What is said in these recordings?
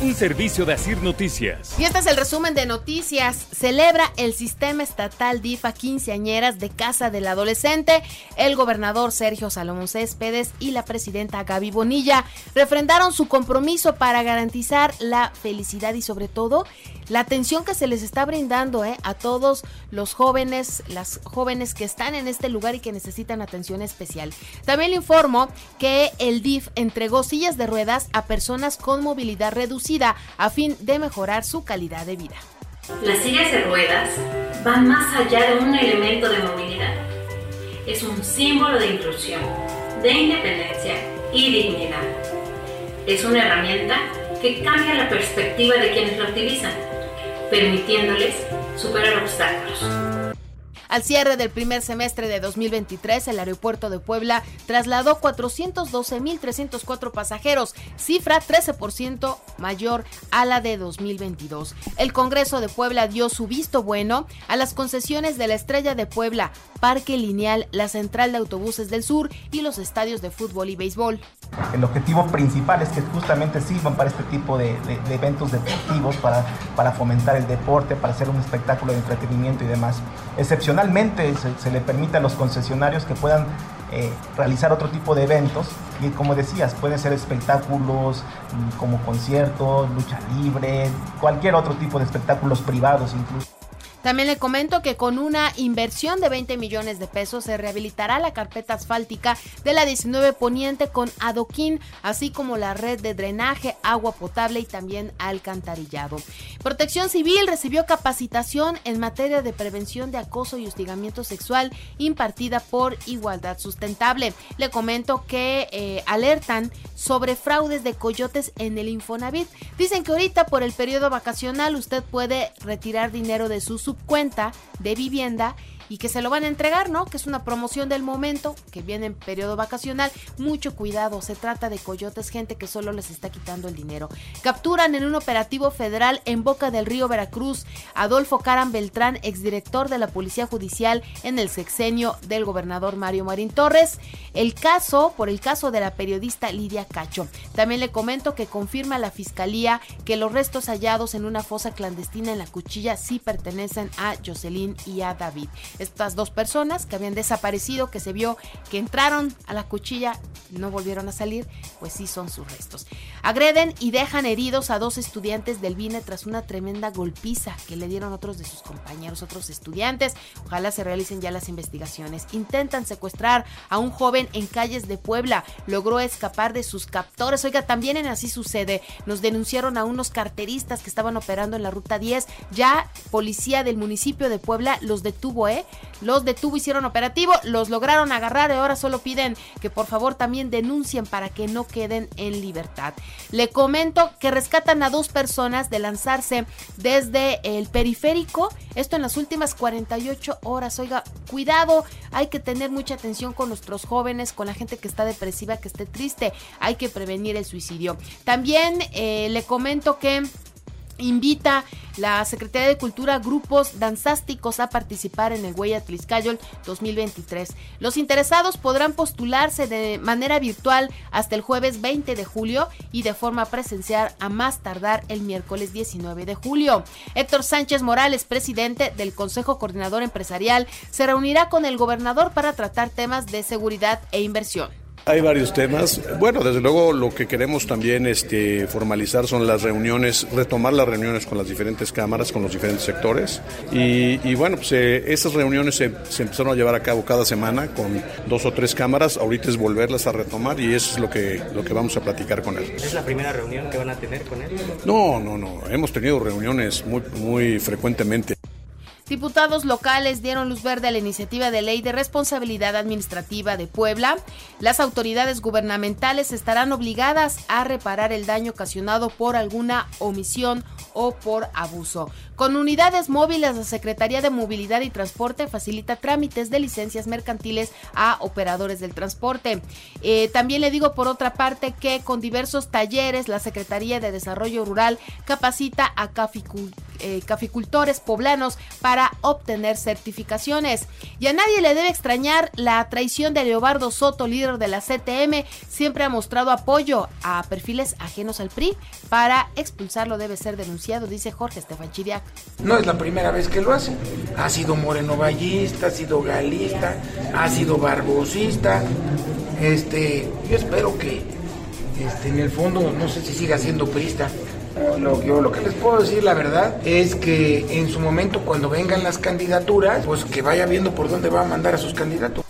Un servicio de Asir Noticias. Y este es el resumen de noticias. Celebra el sistema estatal DIFA quinceañeras de Casa del Adolescente. El gobernador Sergio Salomón Céspedes y la presidenta Gaby Bonilla refrendaron su compromiso para garantizar la felicidad y sobre todo la atención que se les está brindando eh, a todos los jóvenes, las jóvenes que están en este lugar y que necesitan atención especial. También le informo que el DIF entregó sillas de ruedas a personas con movilidad reducida a fin de mejorar su calidad de vida. Las sillas de ruedas van más allá de un elemento de movilidad. Es un símbolo de inclusión, de independencia y dignidad. Es una herramienta que cambia la perspectiva de quienes la utilizan permitiéndoles superar obstáculos. Al cierre del primer semestre de 2023, el aeropuerto de Puebla trasladó 412.304 pasajeros, cifra 13% mayor a la de 2022. El Congreso de Puebla dio su visto bueno a las concesiones de la Estrella de Puebla, Parque Lineal, la Central de Autobuses del Sur y los estadios de fútbol y béisbol. El objetivo principal es que justamente sirvan para este tipo de, eventos deportivos, para, para fomentar el deporte, para hacer un espectáculo de entretenimiento y demás. Excepcionalmente se, se le permite a los concesionarios que puedan eh, realizar otro tipo de eventos y como decías, pueden ser espectáculos mm, como conciertos, lucha libre, cualquier otro tipo de espectáculos privados incluso. También le comento que con una inversión de 20 millones de pesos se rehabilitará la carpeta asfáltica de la 19 Poniente con adoquín, así como la red de drenaje, agua potable y también alcantarillado. Protección Civil recibió capacitación en materia de prevención de acoso y hostigamiento sexual impartida por Igualdad Sustentable. Le comento que eh, alertan sobre fraudes de coyotes en el Infonavit. Dicen que ahorita por el periodo vacacional usted puede retirar dinero de sus subcuenta de vivienda y que se lo van a entregar, ¿no? Que es una promoción del momento, que viene en periodo vacacional. Mucho cuidado, se trata de coyotes, gente que solo les está quitando el dinero. Capturan en un operativo federal en Boca del Río Veracruz Adolfo Caran Beltrán, exdirector de la Policía Judicial en el sexenio del gobernador Mario Marín Torres. El caso, por el caso de la periodista Lidia Cacho. También le comento que confirma la fiscalía que los restos hallados en una fosa clandestina en la cuchilla sí pertenecen a Jocelyn y a David estas dos personas que habían desaparecido, que se vio que entraron a la cuchilla no volvieron a salir, pues sí son sus restos. Agreden y dejan heridos a dos estudiantes del BINE tras una tremenda golpiza que le dieron otros de sus compañeros, otros estudiantes. Ojalá se realicen ya las investigaciones. Intentan secuestrar a un joven en calles de Puebla. Logró escapar de sus captores. Oiga, también en así sucede. Nos denunciaron a unos carteristas que estaban operando en la ruta 10. Ya policía del municipio de Puebla los detuvo, ¿eh? Los detuvo, hicieron operativo, los lograron agarrar y ahora solo piden que por favor también denuncien para que no queden en libertad. Le comento que rescatan a dos personas de lanzarse desde el periférico, esto en las últimas 48 horas. Oiga, cuidado, hay que tener mucha atención con nuestros jóvenes, con la gente que está depresiva, que esté triste, hay que prevenir el suicidio. También eh, le comento que invita la Secretaría de Cultura grupos danzásticos a participar en el Huella Tliscayol 2023. Los interesados podrán postularse de manera virtual hasta el jueves 20 de julio y de forma presencial a más tardar el miércoles 19 de julio. Héctor Sánchez Morales, presidente del Consejo Coordinador Empresarial, se reunirá con el gobernador para tratar temas de seguridad e inversión. Hay varios temas. Bueno, desde luego lo que queremos también este, formalizar son las reuniones, retomar las reuniones con las diferentes cámaras, con los diferentes sectores. Y, y bueno, pues eh, esas reuniones se, se, empezaron a llevar a cabo cada semana con dos o tres cámaras. Ahorita es volverlas a retomar y eso es lo que, lo que vamos a platicar con él. ¿Es la primera reunión que van a tener con él? No, no, no. Hemos tenido reuniones muy, muy frecuentemente. Diputados locales dieron luz verde a la iniciativa de ley de responsabilidad administrativa de Puebla. Las autoridades gubernamentales estarán obligadas a reparar el daño ocasionado por alguna omisión o por abuso. Con unidades móviles, la Secretaría de Movilidad y Transporte facilita trámites de licencias mercantiles a operadores del transporte. Eh, también le digo por otra parte que con diversos talleres, la Secretaría de Desarrollo Rural capacita a eh, caficultores poblanos para obtener certificaciones. Y a nadie le debe extrañar la traición de Leobardo Soto, líder de la CTM. Siempre ha mostrado apoyo a perfiles ajenos al PRI. Para expulsarlo debe ser denunciado, dice Jorge Estefan Chiriac. No es la primera vez que lo hace. Ha sido morenovallista, ha sido galista, ha sido barbosista. Este, yo espero que este, en el fondo, no sé si siga siendo prista, lo, yo lo que les puedo decir, la verdad, es que en su momento, cuando vengan las candidaturas, pues que vaya viendo por dónde va a mandar a sus candidatos.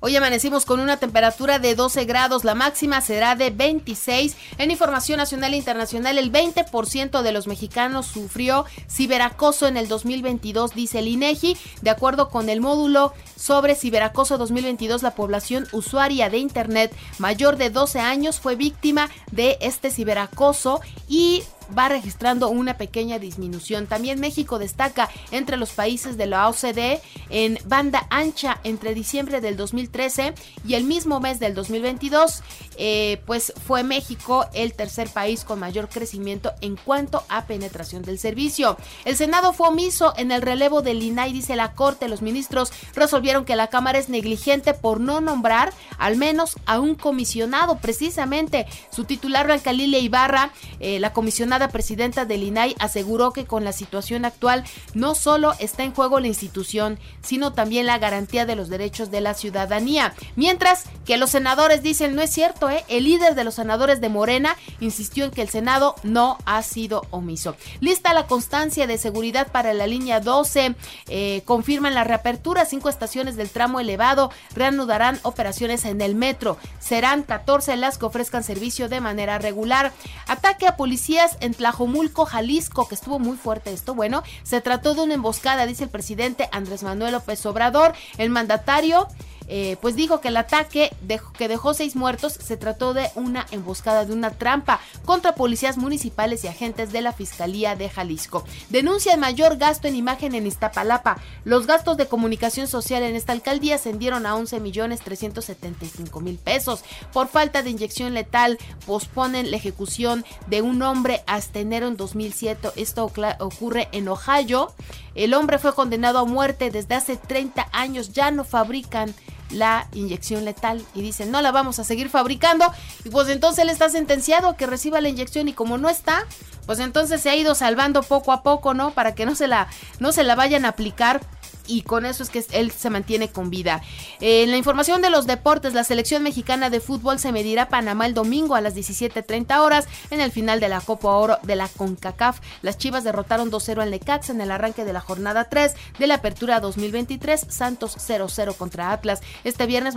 Hoy amanecimos con una temperatura de 12 grados, la máxima será de 26. En información nacional e internacional, el 20% de los mexicanos sufrió ciberacoso en el 2022, dice el INEGI. De acuerdo con el módulo sobre ciberacoso 2022, la población usuaria de Internet mayor de 12 años fue víctima de este ciberacoso y va registrando una pequeña disminución. También México destaca entre los países de la OCDE en banda ancha entre diciembre del 2013 y el mismo mes del 2022, eh, pues fue México el tercer país con mayor crecimiento en cuanto a penetración del servicio. El Senado fue omiso en el relevo del INAI, dice la Corte. Los ministros resolvieron que la Cámara es negligente por no nombrar al menos a un comisionado. Precisamente su titular, Blanca Lilia Ibarra, eh, la comisionada presidenta del INAI aseguró que con la situación actual no solo está en juego la institución, sino también la garantía de los derechos de la ciudadanía. Mientras que los senadores dicen, no es cierto, el líder de los senadores de Morena insistió en que el Senado no ha sido omiso. Lista la constancia de seguridad para la línea 12, eh, confirman la reapertura, cinco estaciones del tramo elevado reanudarán operaciones en el metro. Serán 14 las que ofrezcan servicio de manera regular. Ataque a policías en Tlajomulco, Jalisco, que estuvo muy fuerte esto. Bueno, se trató de una emboscada, dice el presidente Andrés Manuel López Obrador. El mandatario eh, pues dijo que el ataque que dejó seis muertos se trató de una emboscada, de una trampa contra policías municipales y agentes de la Fiscalía de Jalisco. Denuncia el mayor gasto en imagen en Iztapalapa. Los gastos de comunicación social en esta alcaldía ascendieron a 11 millones 375 mil pesos. Por falta de inyección letal, posponen la ejecución de un hombre hasta enero en 2007. Esto ocurre en Ohio. El hombre fue condenado a muerte desde hace 30 años. Ya no fabrican la inyección letal y dicen no la vamos a seguir fabricando y pues entonces él está sentenciado a que reciba la inyección y como no está pues entonces se ha ido salvando poco a poco no para que no se la no se la vayan a aplicar y con eso es que él se mantiene con vida. en la información de los deportes, la selección mexicana de fútbol se medirá a Panamá el domingo a las 17.30 horas en el final de la Copa Oro de la CONCACAF. Las Chivas derrotaron 2-0 al Necaxa en el arranque de la jornada 3 de la Apertura 2023, Santos 0-0 contra Atlas. Este viernes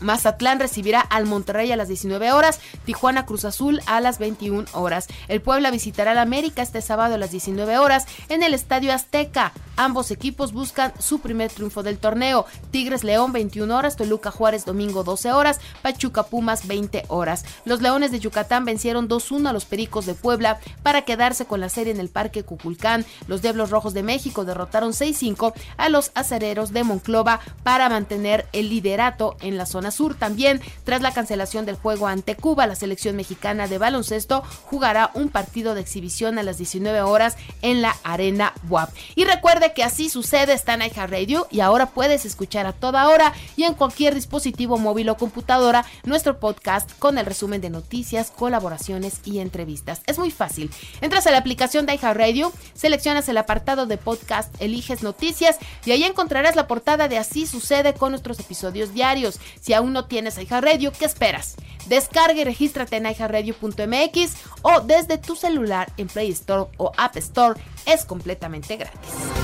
Mazatlán recibirá al Monterrey a las 19 horas, Tijuana Cruz Azul a las 21 horas. El Puebla visitará al América este sábado a las 19 horas en el Estadio Azteca. Ambos equipos buscan su primer triunfo del torneo. Tigres León 21 horas, Toluca Juárez domingo 12 horas, Pachuca Pumas 20 horas. Los Leones de Yucatán vencieron 2-1 a los Pericos de Puebla para quedarse con la serie en el Parque Cuculcán. Los Diablos Rojos de México derrotaron 6-5 a los Acereros de Monclova para mantener el liderato en la zona sur. También, tras la cancelación del juego ante Cuba, la selección mexicana de baloncesto jugará un partido de exhibición a las 19 horas en la Arena WAP. Y que así sucede, está en Radio y ahora puedes escuchar a toda hora y en cualquier dispositivo móvil o computadora nuestro podcast con el resumen de noticias, colaboraciones y entrevistas. Es muy fácil. Entras a la aplicación de Radio, seleccionas el apartado de podcast, eliges noticias y ahí encontrarás la portada de Así sucede con nuestros episodios diarios. Si aún no tienes iHeartRadio, ¿qué esperas? Descarga y regístrate en iHeartRadio.mx o desde tu celular en Play Store o App Store. Es completamente gratis.